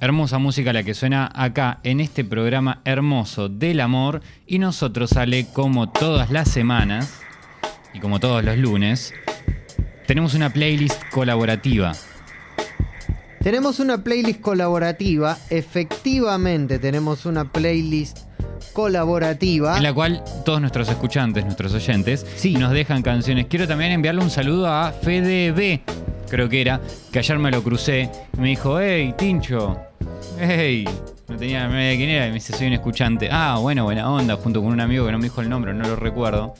Hermosa música la que suena acá en este programa hermoso del amor y nosotros sale como todas las semanas y como todos los lunes tenemos una playlist colaborativa. Tenemos una playlist colaborativa, efectivamente tenemos una playlist colaborativa. En la cual todos nuestros escuchantes, nuestros oyentes, Sí. nos dejan canciones. Quiero también enviarle un saludo a Fede B, creo que era, que ayer me lo crucé y me dijo, hey, Tincho, hey, no tenía idea de quién era, y me dice, soy un escuchante. Ah, bueno, buena onda, junto con un amigo que no me dijo el nombre, no lo recuerdo.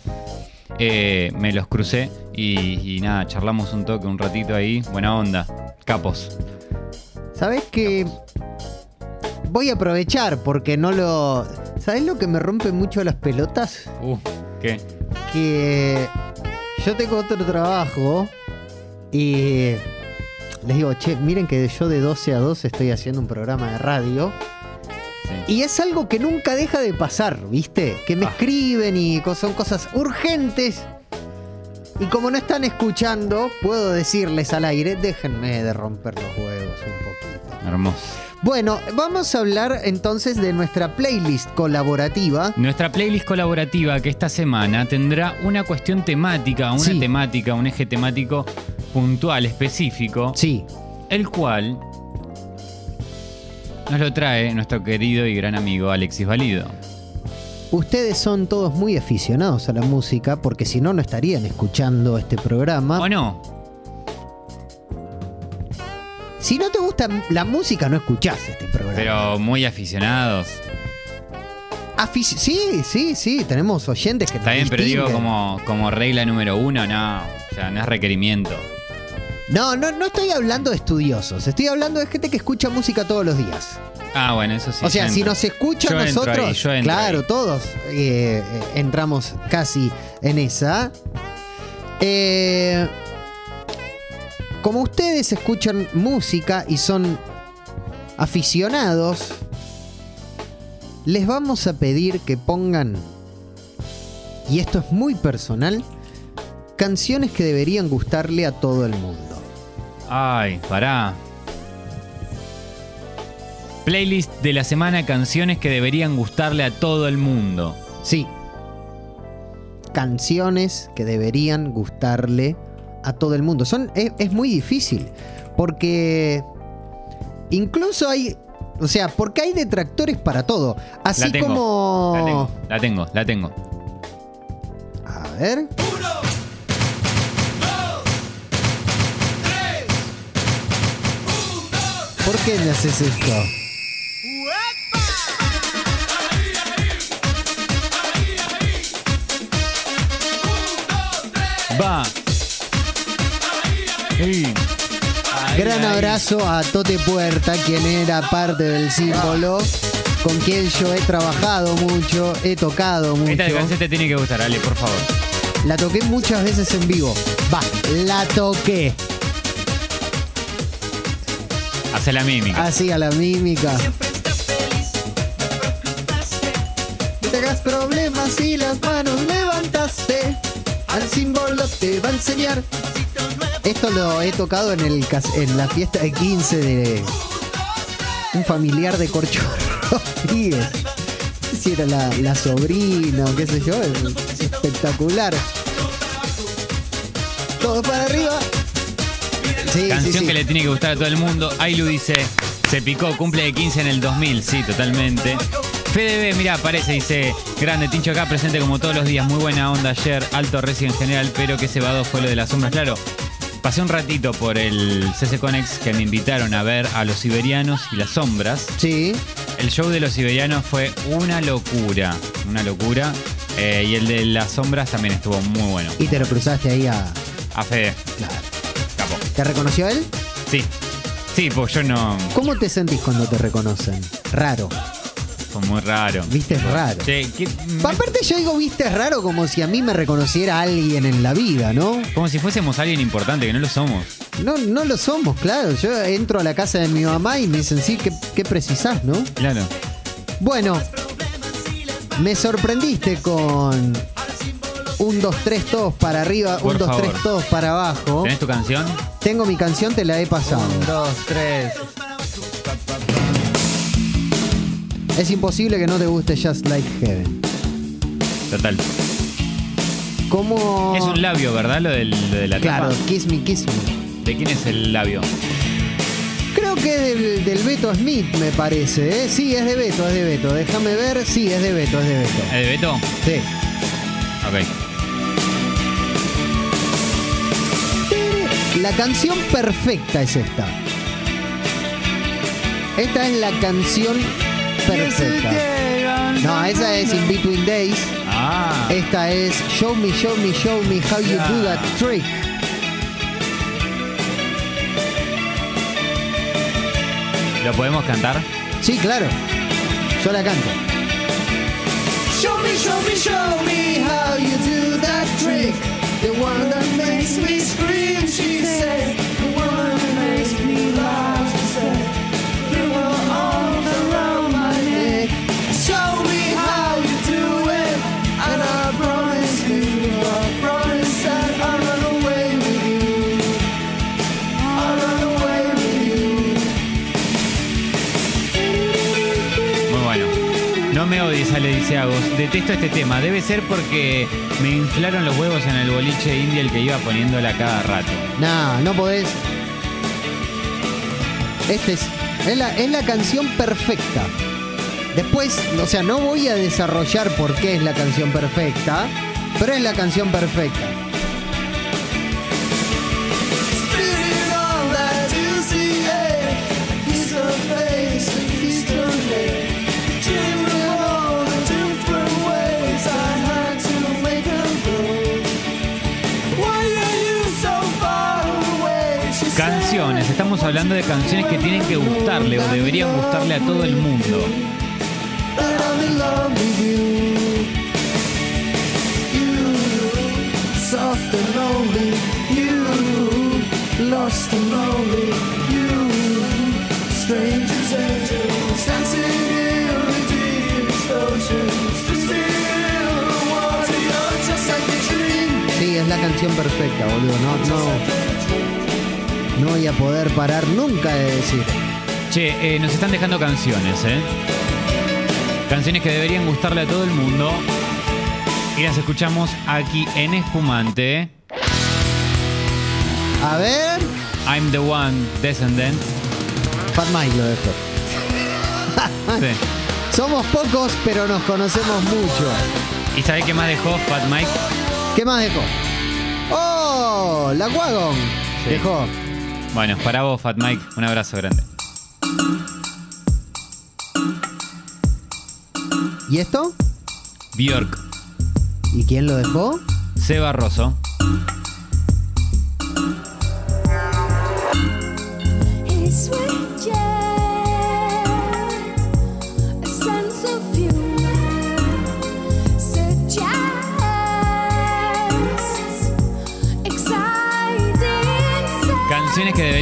Eh, me los crucé y, y nada, charlamos un toque, un ratito ahí, buena onda, capos. ¿Sabes que Voy a aprovechar porque no lo... ¿Sabes lo que me rompe mucho las pelotas? Uh, ¿qué? Que yo tengo otro trabajo y les digo, che, miren que yo de 12 a 12 estoy haciendo un programa de radio. Sí. Y es algo que nunca deja de pasar, ¿viste? Que me Ah. escriben y son cosas urgentes. Y como no están escuchando, puedo decirles al aire, déjenme de romper los huevos un poquito. Hermoso. Bueno, vamos a hablar entonces de nuestra playlist colaborativa. Nuestra playlist colaborativa que esta semana tendrá una cuestión temática, una Sí. temática, un eje temático puntual, específico, Sí, el cual nos lo trae nuestro querido y gran amigo Alexis Valido. ustedes son todos muy aficionados a la música porque si no, no estarían escuchando este programa. ¿O no? Si no te gusta la música, no escuchás este programa. Pero muy aficionados. Afici- sí, sí, sí, tenemos oyentes que Está bien, pero digo como, como regla número uno, no. O sea, no es requerimiento. No, no, no estoy hablando de estudiosos, estoy hablando de gente que escucha música todos los días. Ah, bueno, eso sí. o sea, si nos escuchan Yo nosotros, ahí, yo entro claro, ahí. todos eh, eh, entramos casi en esa. Eh, como ustedes escuchan música y son aficionados, les vamos a pedir que pongan, y esto es muy personal, canciones que deberían gustarle a todo el mundo. Ay, pará. Playlist de la semana, canciones que deberían gustarle a todo el mundo. Sí. Canciones que deberían gustarle a todo el mundo. Son, es, es muy difícil. Porque incluso hay. O sea, porque hay detractores para todo. Así La tengo, como. La tengo, la tengo, la tengo. A ver. ¿Por qué me haces esto? Va. Ey. Ay, Gran abrazo a Tote Puerta, quien era parte del símbolo, con quien yo he trabajado mucho, he tocado mucho. Esta canción te tiene que gustar, Ale, por favor. La toqué muchas veces en vivo. Va, la toqué. Hace la mímica. Así a la mímica. Te hagas problemas y las manos levantaste. Al símbolo te va a enseñar. Esto lo he tocado en, el, cas- en la fiesta de 15 de un familiar de Corcho Rodríguez. No sé Si era la, la sobrina o qué sé yo. es espectacular. Todo para arriba. Sí, Canción sí. que le tiene que gustar a todo el mundo. Ailu dice, se picó, cumple de 15 en el 2000. Sí, totalmente. FDB, mira, aparece, dice, grande, Tincho acá, presente como todos los días. Muy buena onda ayer, alto reci en general, pero que va fue lo de las sombras. Claro, pasé un ratito por el CC Conex que me invitaron a ver a los siberianos y las sombras. Sí. El show de los siberianos fue una locura, una locura. Eh, y el de las sombras también estuvo muy bueno. Y te lo cruzaste ahí a. A Fede, Claro. ¿Te reconoció él? Sí, sí, pues yo no... ¿Cómo te sentís cuando te reconocen? Raro. Muy raro. ¿Viste? Es raro. Che, ¿qué- Aparte yo digo, viste, es raro como si a mí me reconociera alguien en la vida, ¿no? Como si fuésemos alguien importante, que no lo somos. No, no lo somos, claro. Yo entro a la casa de mi mamá y me dicen, sí, ¿qué, qué precisás, no? Claro. Bueno, me sorprendiste con un 2, 3 todos para arriba, Por un 2, 3 favor. todos para abajo. ¿Tenés tu canción? Tengo mi canción, te la he pasado. dos, tres. Es imposible que no te guste Just Like Heaven. Total. ¿Cómo...? Es un labio, ¿verdad? Lo, del, lo de la Claro, tapa. Kiss Me, Kiss Me. ¿De quién es el labio? Creo que es del, del Beto Smith, me parece. ¿eh? Sí, es de Beto, es de Beto. Déjame ver. Sí, es de Beto, es de Beto. ¿El de Beto? Sí. Ok. La canción perfecta es esta. Esta es la canción perfecta. No, esa es In Between Days. Ah. Esta es Show Me, Show Me, Show Me How You Do That Trick. ¿Lo podemos cantar? Sí, claro. Yo la canto. Show me, show me, show me how dice Agos. Detesto este tema. Debe ser porque me inflaron los huevos en el boliche indio el que iba poniéndola cada rato. No, no podés. Este es, es, la, es la canción perfecta. Después, o sea, no voy a desarrollar por qué es la canción perfecta, pero es la canción perfecta. Estamos hablando de canciones que tienen que gustarle o deberían gustarle a todo el mundo. Sí, es la canción perfecta, boludo. No, no, no voy a poder parar nunca de decir. Che, eh, nos están dejando canciones, ¿eh? Canciones que deberían gustarle a todo el mundo. Y las escuchamos aquí en Espumante. A ver, I'm the one, Descendant. Fat Mike lo dejó. Sí. Somos pocos, pero nos conocemos mucho. ¿Y sabés qué más dejó Fat Mike? ¿Qué más dejó? ¡Oh! La Wagon. Sí. Dejó. Bueno, para vos, Fat Mike, un abrazo grande. ¿Y esto? Bjork, ¿Y quién lo dejó? Seba Rosso.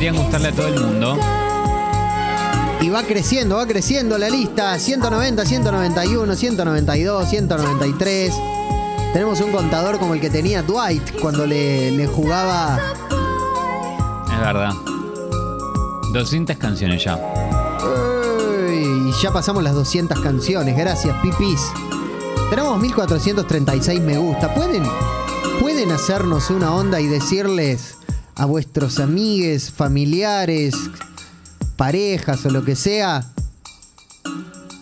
Deberían gustarle a todo el mundo. Y va creciendo, va creciendo la lista. 190, 191, 192, 193. Tenemos un contador como el que tenía Dwight cuando le, le jugaba. Es verdad. 200 canciones ya. Uy, y ya pasamos las 200 canciones. Gracias, pipis. Tenemos 1436 me gusta. ¿Pueden, ¿Pueden hacernos una onda y decirles a vuestros amigues, familiares, parejas o lo que sea?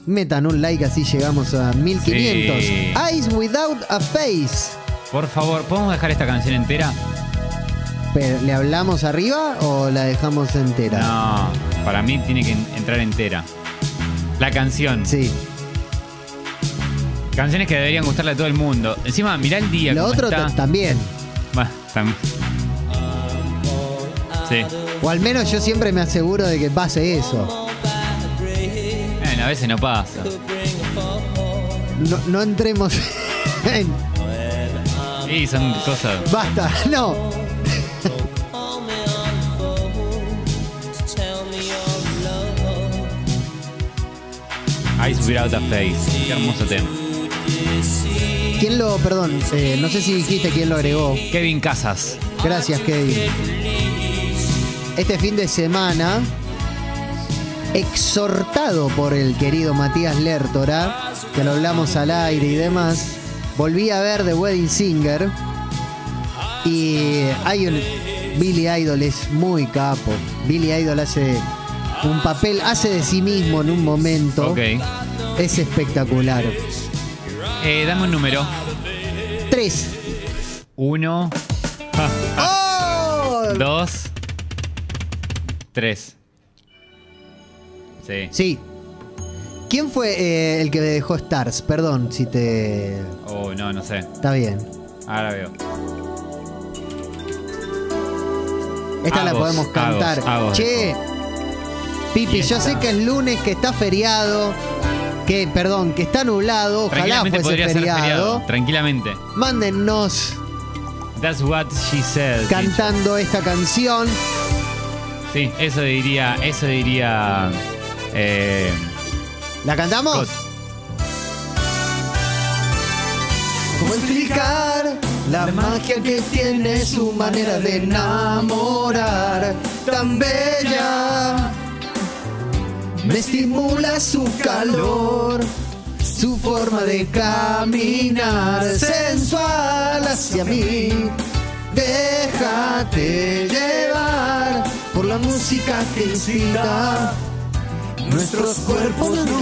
Metan un like así llegamos a 1500. Sí. Eyes Without a Face. Por favor, ¿podemos dejar esta canción entera? Pero, ¿Le hablamos arriba o la dejamos entera? No, para mí tiene que entrar entera. La canción. Sí. Canciones que deberían gustarle a todo el mundo. Encima, mirá el día. Lo otro está. también. Va, tam- Sí. O al menos yo siempre me aseguro de que pase eso. Bueno, a veces no pasa. No, no entremos en... Sí, son cosas. Basta, no. Eyes Without a Face. Qué hermoso tema. ¿Quién lo, perdón, eh, no sé si dijiste quién lo agregó. Kevin Casas. Gracias, Kevin. Este fin de semana exhortado por el querido Matías Lertora, que lo hablamos al aire y demás, volví a ver The Wedding Singer y hay un Billy Idol es muy capo. Billy Idol hace un papel, hace de sí mismo en un momento. Ok. Es espectacular. Eh, dame un número. Tres. Uno, ¡Oh! dos, tres. Sí. Sí. ¿Quién fue eh, el que me dejó Stars? Perdón si te. Oh, no, no sé. Está bien. Ahora veo. Esta la podemos cantar. Che, Pipi, yo sé que es lunes, que está feriado, que, perdón, que está nublado, ojalá fuese feriado. ser feriado. Tranquilamente. Mándennos That's what she said. cantando esta canción. Sí, eso diría, eso diría. Eh, ¿La cantamos? Scott. ¿Cómo explicar la magia que tiene su manera de enamorar tan bella? Me estimula su calor, su forma de caminar sensual hacia mí. Déjate llevar por la música que inspira nuestros cuerpos no.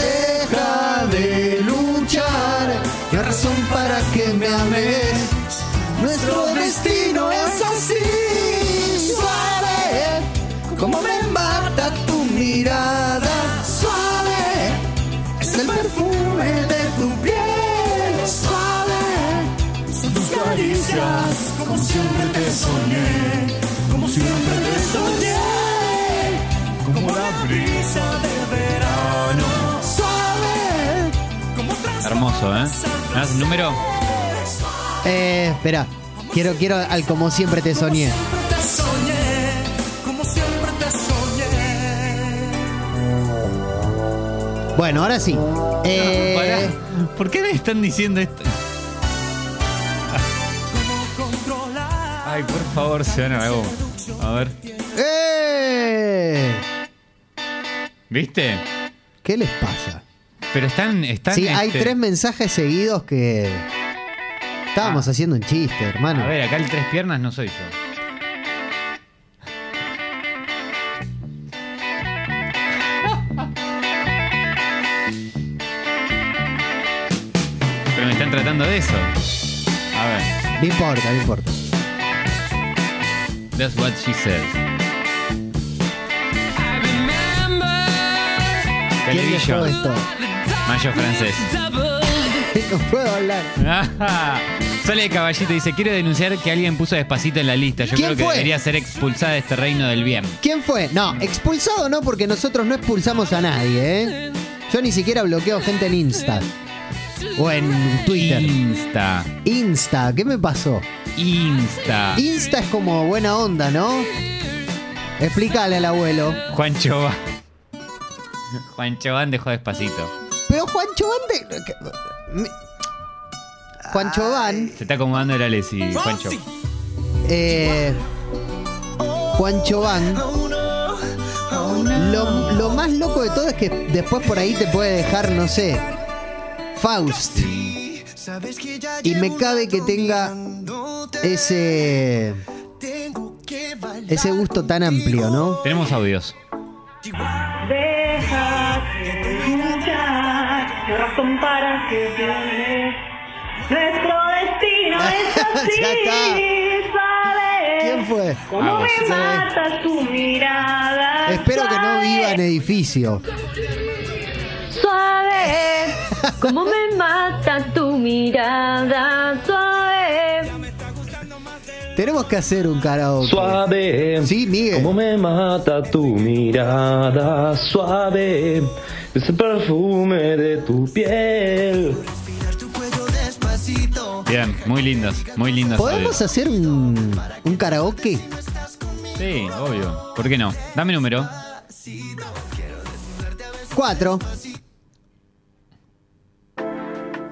Deja de luchar, y hay razón para que me ames. Hermoso, ¿eh? ¿Me das número? Eh, espera. Quiero, quiero al como siempre te soñé. Bueno, ahora sí. Eh. ¿Por qué me están diciendo esto? Ay, por favor, se van a la goma. A ver. ¡Eh! ¿Viste? ¿Qué les pasa? Pero están. están Sí, hay este- tres mensajes seguidos que estábamos Ah. haciendo un chiste, hermano. A ver, acá el tres piernas no soy yo. Pero me están tratando de eso. A ver. No importa, no importa. That's what she said. ¿Quién dejó Television. esto? Mayo francés. no puedo hablar. Sale de caballito y dice, quiero denunciar que alguien puso despacito en la lista. Yo ¿Quién creo que fue? debería ser expulsada de este reino del bien. ¿Quién fue? No, expulsado no, porque nosotros no expulsamos a nadie, ¿eh? Yo ni siquiera bloqueo gente en Insta. O en Twitter. Insta. Insta, ¿qué me pasó? Insta. Insta es como buena onda, ¿no? Explícale al abuelo. Juancho Van. Juancho Van dejó despacito. Pero Juancho Van de... me- Juancho Van... Se está acomodando el Alessi, Juancho. Eh, Juancho Van... Lo, lo más loco de todo es que después por ahí te puede dejar, no sé, Faust. Y me cabe que tenga ese ese gusto tan amplio, ¿no? Tenemos audios. Razón para que. Nuestro destino es así, Ya está. ¿sabes? ¿Quién fue? Como Ah, me vos. mata tu mirada. Espero que no viva en edificio. Suave, como me mata tu mirada. Suave. Tenemos que hacer un karaoke. Suave. Sí, Miguel. Como me mata tu mirada suave. Ese perfume de tu piel. Bien, muy lindos, muy lindos ¿Podemos audios. hacer un, un karaoke? Sí, obvio. ¿Por qué no? Dame número. Cuatro.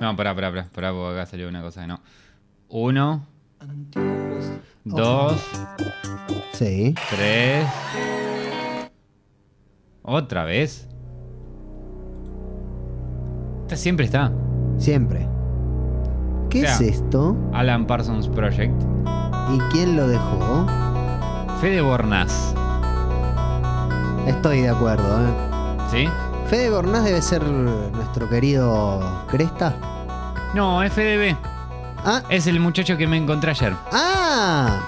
No, pará, pará, pará, pará, porque acá salió una cosa que no. Uno. Dos. Sí. Tres. ¿Otra vez? Esta siempre está. Siempre. ¿Qué O sea, es esto? Alan Parsons Project. ¿Y quién lo dejó? Fede Bornaz. Estoy de acuerdo, ¿eh? ¿Sí? Fede Bornaz debe ser nuestro querido Cresta. No, FDB. Ah, Es el muchacho que me encontré ayer. ah.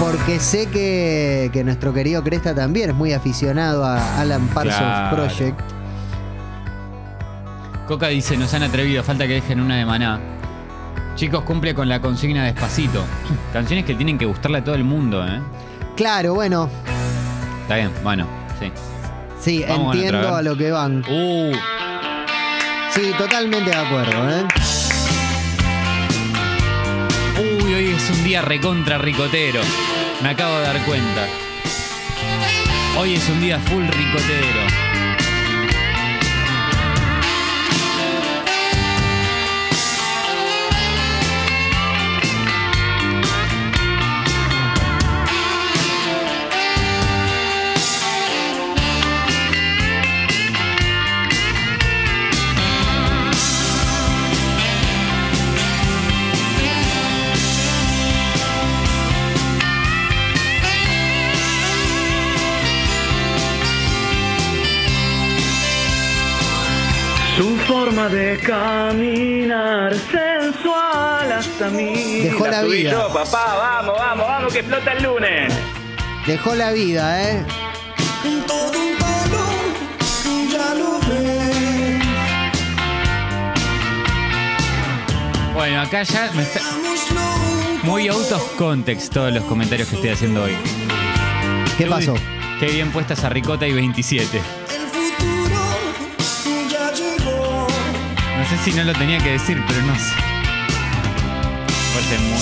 Porque sé que, que nuestro querido Cresta también es muy aficionado a Alan Parsons Claro. Project. Coca dice, nos han atrevido, falta que dejen una de maná. Chicos, cumple con la consigna despacito. Canciones que tienen que gustarle a todo el mundo, ¿eh? Claro, bueno, Está bien, bueno, sí. sí, Vamos entiendo a lo que van. Uh, Sí, totalmente de acuerdo, ¿eh? uy, hoy es un día recontra ricotero. Me acabo de dar cuenta. Hoy es un día full ricotero. Forma de caminar sensual hasta mí. Dejó la vida. yo, papá, vamos, vamos, vamos, que explota el lunes. Dejó la vida, ¿eh? Todo un palo, ya lo ves. Bueno, acá ya me está... Muy out of context todos los comentarios que estoy haciendo hoy. ¿Qué pasó? Qué bien puesta esa ricota y 27. No sé si no lo tenía que decir, pero no sé. Parece muy...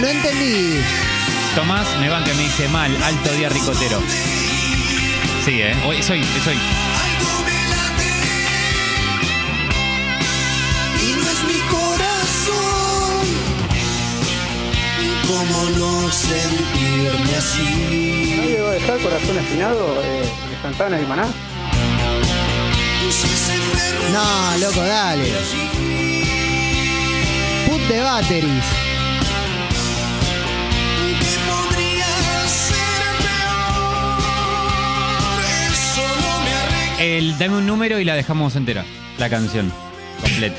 No entendí. Tomás me banca y me dice mal, alto día ricotero. Sí, ¿eh? Hoy soy, soy. algo me late. Y no es mi corazón. ¿Cómo no sentirme así? ¿Nadie va a dejar corazón espinado eh, de Santana y Maná? No, loco, dale. Put the batteries. El, dame un número y la dejamos entera. La canción. Completa.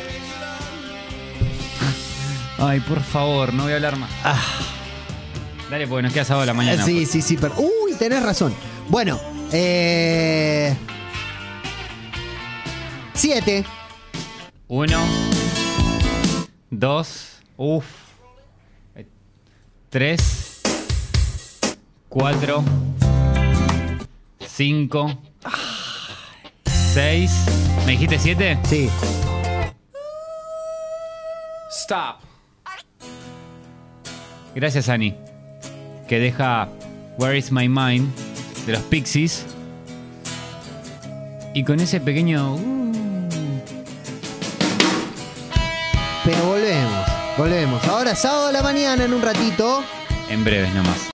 Ay, por favor, no voy a hablar más. Ah. Dale, porque nos queda sábado a la mañana. sí, pues. sí, sí. Pero... Uy, tenés razón. Bueno, eh... Siete. Uno. Dos. Uf. Tres. Cuatro. Cinco. Seis. ¿Me dijiste siete? Sí. Stop. Gracias, Ani. Que deja Where is My Mind de los Pixies. Y con ese pequeño. Pero volvemos. Volvemos. Ahora sábado a la mañana en un ratito. en breves nomás.